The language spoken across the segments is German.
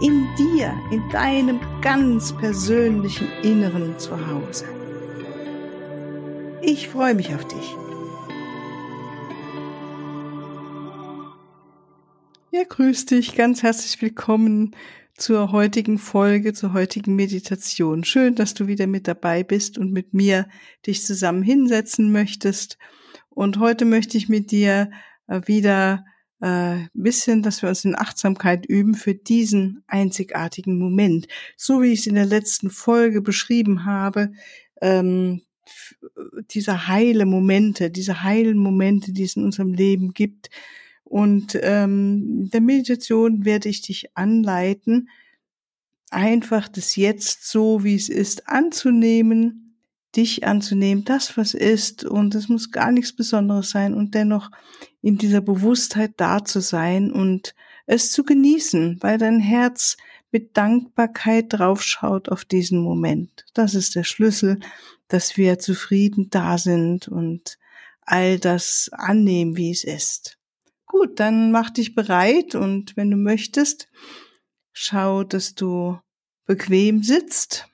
In dir, in deinem ganz persönlichen Inneren zu Hause. Ich freue mich auf dich. Ja, grüß dich, ganz herzlich willkommen zur heutigen Folge, zur heutigen Meditation. Schön, dass du wieder mit dabei bist und mit mir dich zusammen hinsetzen möchtest. Und heute möchte ich mit dir äh, wieder äh, bisschen, dass wir uns in Achtsamkeit üben für diesen einzigartigen Moment. So wie ich es in der letzten Folge beschrieben habe, ähm, diese heile Momente, diese heilen Momente, die es in unserem Leben gibt, und ähm, der Meditation werde ich dich anleiten, einfach das Jetzt so, wie es ist, anzunehmen, dich anzunehmen, das, was ist. Und es muss gar nichts Besonderes sein und dennoch in dieser Bewusstheit da zu sein und es zu genießen, weil dein Herz mit Dankbarkeit draufschaut auf diesen Moment. Das ist der Schlüssel, dass wir zufrieden da sind und all das annehmen, wie es ist. Gut, dann mach dich bereit und wenn du möchtest, schau, dass du bequem sitzt,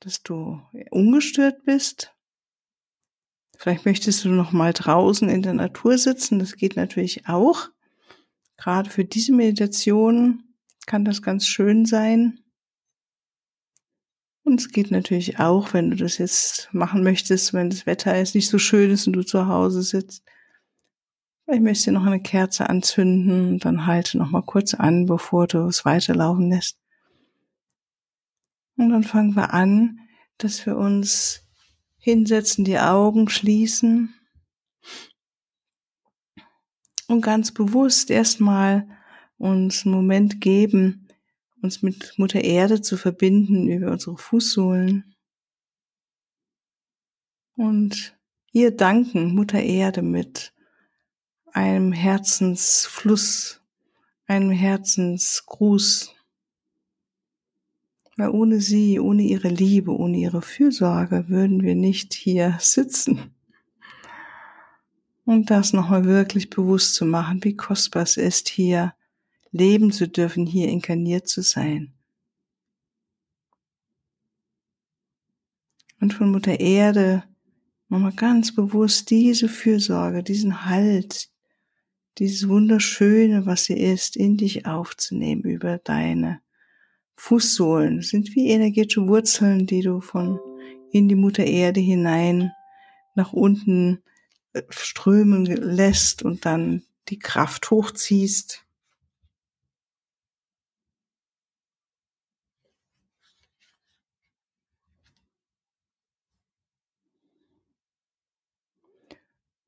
dass du ungestört bist. Vielleicht möchtest du noch mal draußen in der Natur sitzen, das geht natürlich auch. Gerade für diese Meditation kann das ganz schön sein. Und es geht natürlich auch, wenn du das jetzt machen möchtest, wenn das Wetter jetzt nicht so schön ist und du zu Hause sitzt, ich möchte noch eine Kerze anzünden, dann halte noch mal kurz an, bevor du es weiterlaufen lässt. Und dann fangen wir an, dass wir uns hinsetzen, die Augen schließen und ganz bewusst erstmal uns einen Moment geben, uns mit Mutter Erde zu verbinden über unsere Fußsohlen und ihr danken, Mutter Erde, mit einem Herzensfluss, einem Herzensgruß. Weil ohne sie, ohne ihre Liebe, ohne ihre Fürsorge würden wir nicht hier sitzen. Und das nochmal wirklich bewusst zu machen, wie kostbar es ist, hier leben zu dürfen, hier inkarniert zu sein. Und von Mutter Erde nochmal ganz bewusst diese Fürsorge, diesen Halt, dieses Wunderschöne, was sie ist, in dich aufzunehmen über deine Fußsohlen. Sind wie energetische Wurzeln, die du von in die Mutter Erde hinein nach unten äh, strömen lässt und dann die Kraft hochziehst.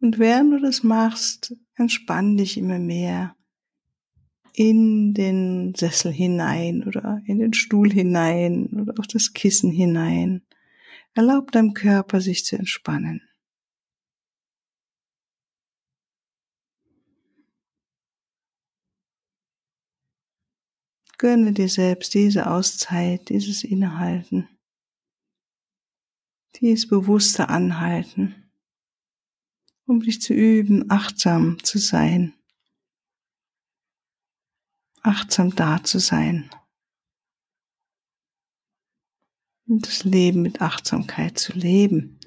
Und während du das machst, entspann dich immer mehr in den Sessel hinein oder in den Stuhl hinein oder auf das Kissen hinein. Erlaub deinem Körper sich zu entspannen. Gönne dir selbst diese Auszeit, dieses Innehalten, dieses bewusste Anhalten um dich zu üben, achtsam zu sein, achtsam da zu sein und das Leben mit Achtsamkeit zu leben,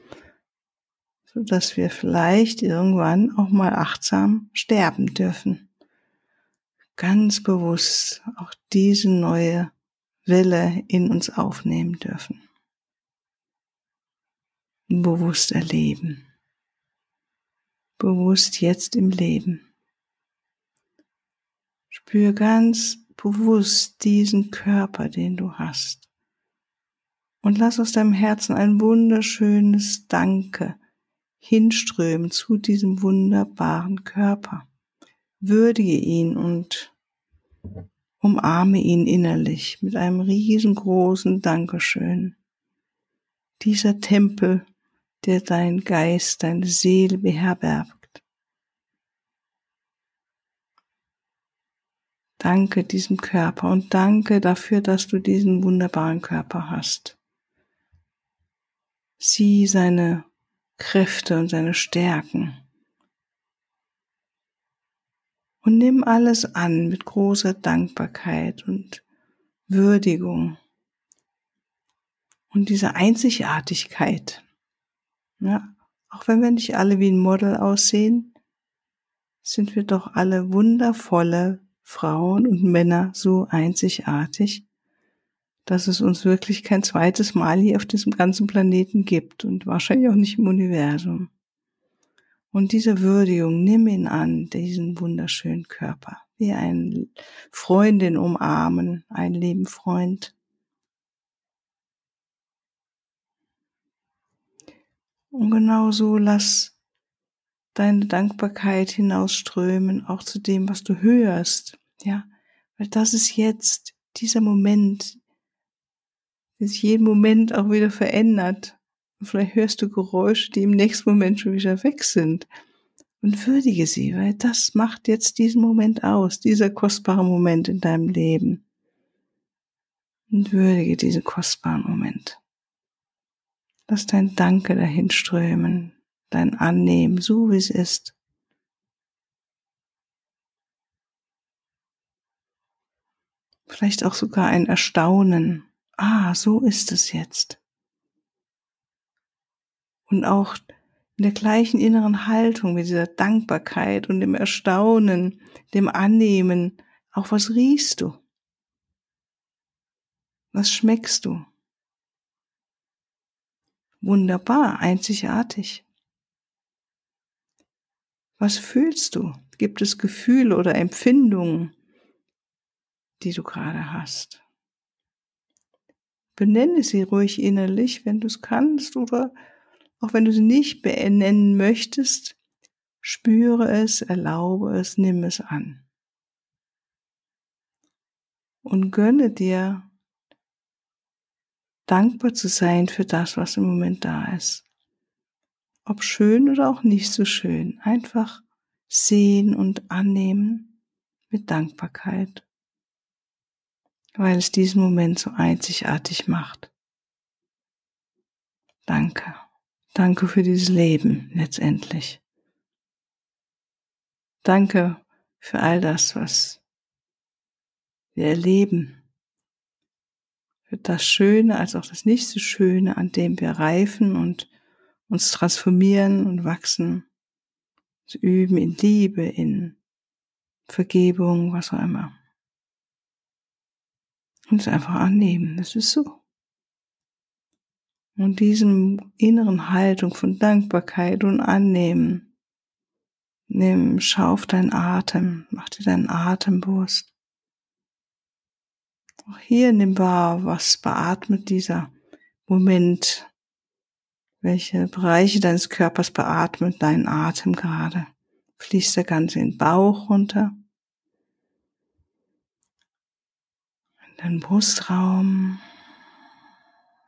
so dass wir vielleicht irgendwann auch mal achtsam sterben dürfen. Ganz bewusst auch diese neue Welle in uns aufnehmen dürfen. Bewusst erleben bewusst jetzt im Leben. Spür ganz bewusst diesen Körper, den du hast. Und lass aus deinem Herzen ein wunderschönes Danke hinströmen zu diesem wunderbaren Körper. Würdige ihn und umarme ihn innerlich mit einem riesengroßen Dankeschön. Dieser Tempel, der dein Geist, deine Seele beherbergt. Danke diesem Körper und danke dafür, dass du diesen wunderbaren Körper hast. Sieh seine Kräfte und seine Stärken. Und nimm alles an mit großer Dankbarkeit und Würdigung und dieser Einzigartigkeit. Ja, auch wenn wir nicht alle wie ein Model aussehen, sind wir doch alle wundervolle Frauen und Männer so einzigartig, dass es uns wirklich kein zweites Mal hier auf diesem ganzen Planeten gibt und wahrscheinlich auch nicht im Universum. Und diese Würdigung, nimm ihn an, diesen wunderschönen Körper, wie eine Freundin umarmen, ein lieben Freund. Und genau so lass deine Dankbarkeit hinausströmen, auch zu dem, was du hörst, ja, weil das ist jetzt dieser Moment, der sich jeden Moment auch wieder verändert. Und vielleicht hörst du Geräusche, die im nächsten Moment schon wieder weg sind. Und würdige sie, weil das macht jetzt diesen Moment aus, dieser kostbare Moment in deinem Leben. Und würdige diesen kostbaren Moment. Lass dein Danke dahin strömen, dein Annehmen, so wie es ist. Vielleicht auch sogar ein Erstaunen. Ah, so ist es jetzt und auch in der gleichen inneren Haltung, mit dieser Dankbarkeit und dem Erstaunen, dem Annehmen, auch was riechst du? Was schmeckst du? Wunderbar, einzigartig. Was fühlst du? Gibt es Gefühle oder Empfindungen, die du gerade hast? Benenne sie ruhig innerlich, wenn du es kannst, oder auch wenn du sie nicht benennen möchtest, spüre es, erlaube es, nimm es an. Und gönne dir, dankbar zu sein für das, was im Moment da ist. Ob schön oder auch nicht so schön. Einfach sehen und annehmen mit Dankbarkeit, weil es diesen Moment so einzigartig macht. Danke. Danke für dieses Leben letztendlich. Danke für all das, was wir erleben. Für das Schöne als auch das nicht so Schöne, an dem wir reifen und uns transformieren und wachsen. Uns üben in Liebe, in Vergebung, was auch immer. Und es einfach annehmen. Das ist so. Und diesem inneren Haltung von Dankbarkeit und Annehmen. Nimm, schau auf deinen Atem, mach dir deinen Atem bewusst. Auch hier nimm wahr, was beatmet dieser Moment, welche Bereiche deines Körpers beatmet deinen Atem gerade. Fließt der ganze in den Bauch runter, in deinen Brustraum,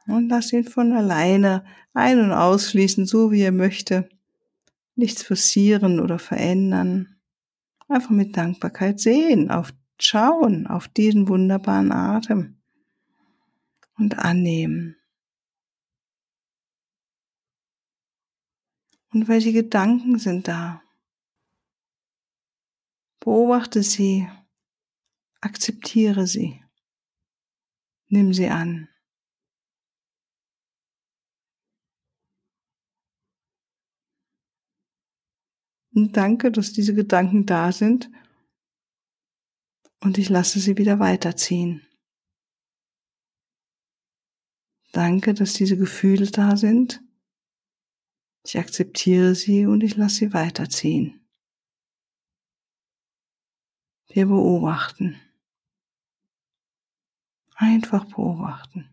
und lass ihn von alleine ein- und ausfließen, so wie er möchte. Nichts forcieren oder verändern. Einfach mit Dankbarkeit sehen, auf schauen auf diesen wunderbaren Atem und annehmen. Und welche Gedanken sind da? Beobachte sie, akzeptiere sie, nimm sie an. Und danke, dass diese Gedanken da sind. Und ich lasse sie wieder weiterziehen. Danke, dass diese Gefühle da sind. Ich akzeptiere sie und ich lasse sie weiterziehen. Wir beobachten. Einfach beobachten.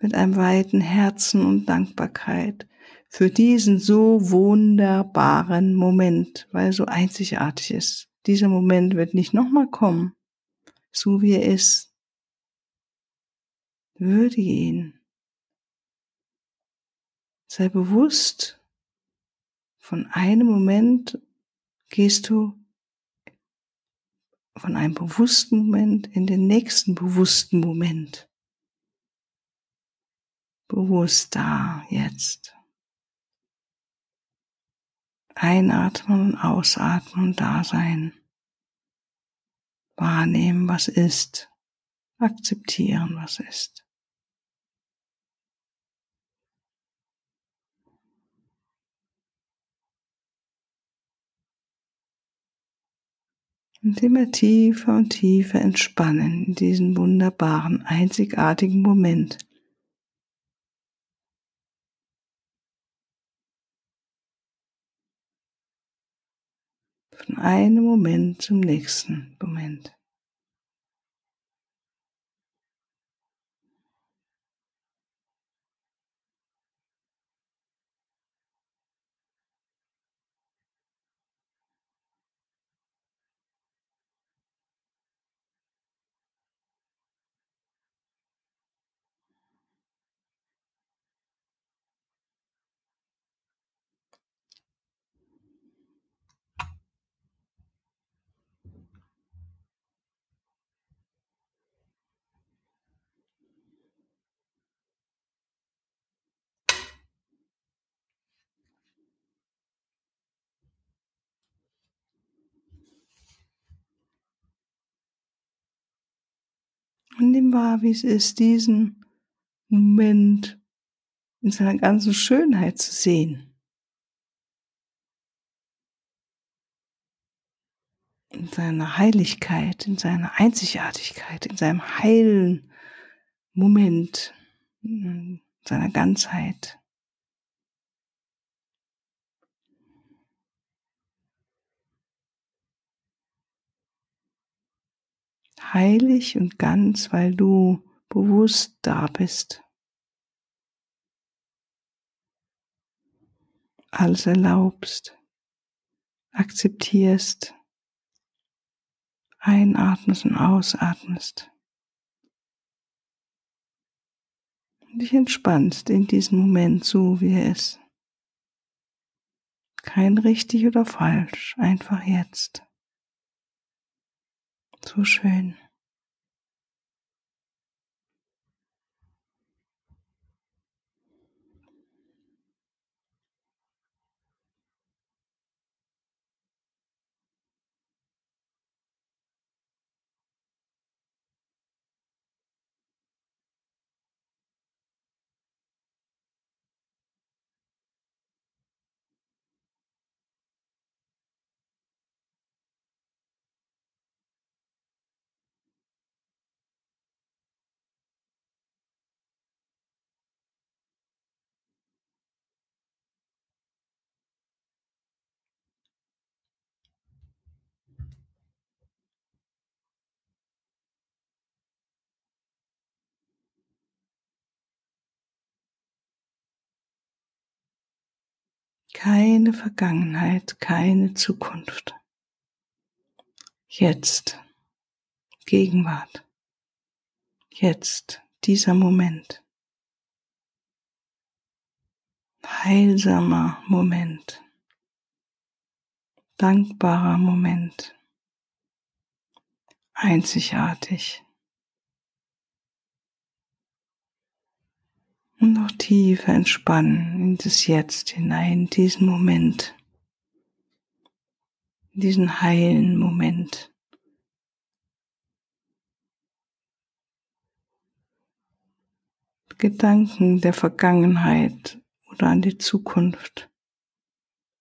Mit einem weiten Herzen und Dankbarkeit für diesen so wunderbaren Moment, weil er so einzigartig ist, Dieser Moment wird nicht nochmal kommen. So wie er ist. Würdige ihn. Sei bewusst, von einem Moment gehst du von einem bewussten Moment in den nächsten bewussten Moment. Bewusst da, jetzt. Einatmen und ausatmen und da sein. Wahrnehmen, was ist. Akzeptieren, was ist. Und immer tiefer und tiefer entspannen in diesen wunderbaren, einzigartigen Moment. Von einem Moment zum nächsten Moment. Und nimm wahr, wie es ist, diesen Moment in seiner ganzen Schönheit zu sehen. In seiner Heiligkeit, in seiner Einzigartigkeit, in seinem heilen Moment, in seiner Ganzheit. Heilig und ganz, weil du bewusst da bist. Alles erlaubst, akzeptierst, einatmest und ausatmest. Und dich entspannst in diesem Moment so, wie er ist. Kein richtig oder falsch, einfach jetzt. So schön. Keine Vergangenheit, keine Zukunft. Jetzt, Gegenwart. Jetzt, dieser Moment. Heilsamer Moment. Dankbarer Moment. Einzigartig. Und noch tiefer entspannen in das Jetzt hinein, in diesen Moment, in diesen heilen Moment. Gedanken der Vergangenheit oder an die Zukunft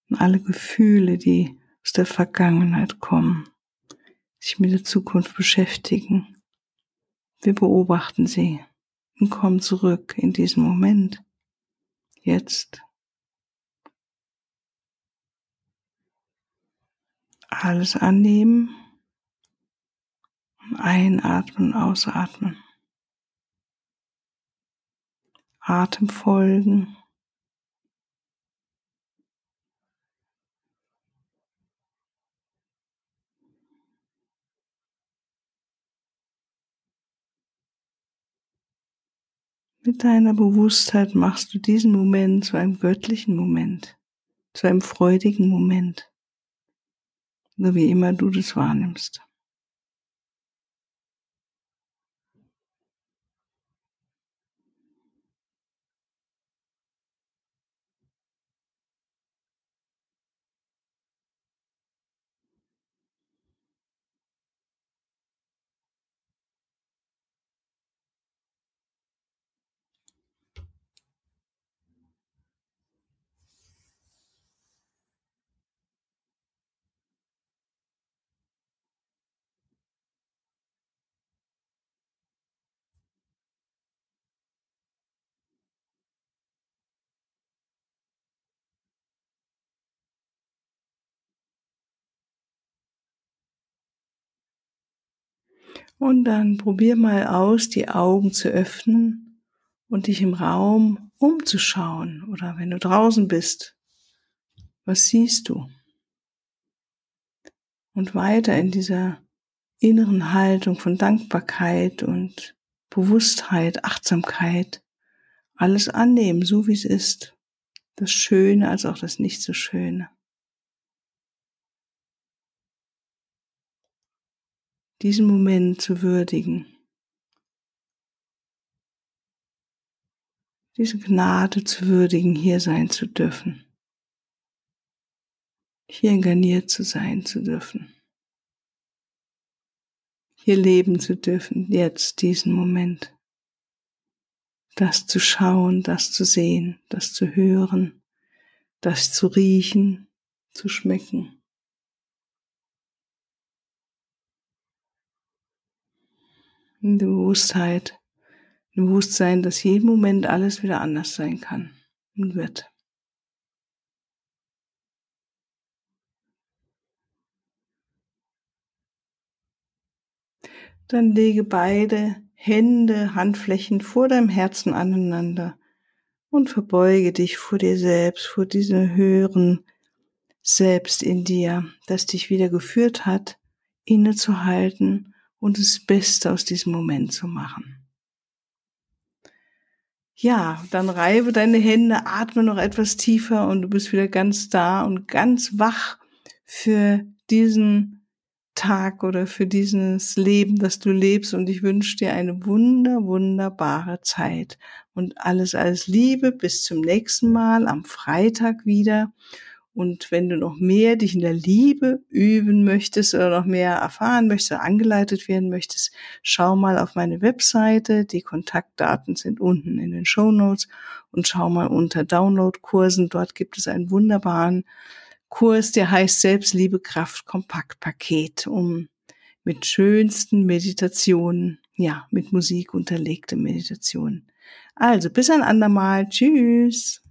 und alle Gefühle, die aus der Vergangenheit kommen, sich mit der Zukunft beschäftigen. Wir beobachten sie und komm zurück in diesen Moment. Jetzt. Alles annehmen. Einatmen, ausatmen. Atem folgen. Mit deiner Bewusstheit machst du diesen Moment zu einem göttlichen Moment, zu einem freudigen Moment, so wie immer du das wahrnimmst. Und dann probier mal aus, die Augen zu öffnen und dich im Raum umzuschauen oder wenn du draußen bist. Was siehst du? Und weiter in dieser inneren Haltung von Dankbarkeit und Bewusstheit, Achtsamkeit, alles annehmen, so wie es ist. Das Schöne als auch das Nicht so Schöne. Diesen Moment zu würdigen. Diese Gnade zu würdigen, hier sein zu dürfen. Hier inkarniert zu sein zu dürfen. Hier leben zu dürfen, jetzt diesen Moment. Das zu schauen, das zu sehen, das zu hören, das zu riechen, zu schmecken. In der Bewusstheit, im Bewusstsein, dass jeden Moment alles wieder anders sein kann und wird. Dann lege beide Hände, Handflächen vor deinem Herzen aneinander und verbeuge dich vor dir selbst, vor diesem höheren Selbst in dir, das dich wieder geführt hat, innezuhalten und das Beste aus diesem Moment zu machen. Ja, dann reibe deine Hände, atme noch etwas tiefer und du bist wieder ganz da und ganz wach für diesen Tag oder für dieses Leben, das du lebst. Und ich wünsche dir eine wunder, wunderbare Zeit und alles, alles Liebe. Bis zum nächsten Mal am Freitag wieder. Und wenn du noch mehr dich in der Liebe üben möchtest oder noch mehr erfahren möchtest angeleitet werden möchtest, schau mal auf meine Webseite. Die Kontaktdaten sind unten in den Show Notes und schau mal unter Download-Kursen. Dort gibt es einen wunderbaren Kurs, der heißt Selbstliebe Kraft Kompaktpaket, um mit schönsten Meditationen, ja, mit Musik unterlegte Meditationen. Also bis ein andermal. Tschüss.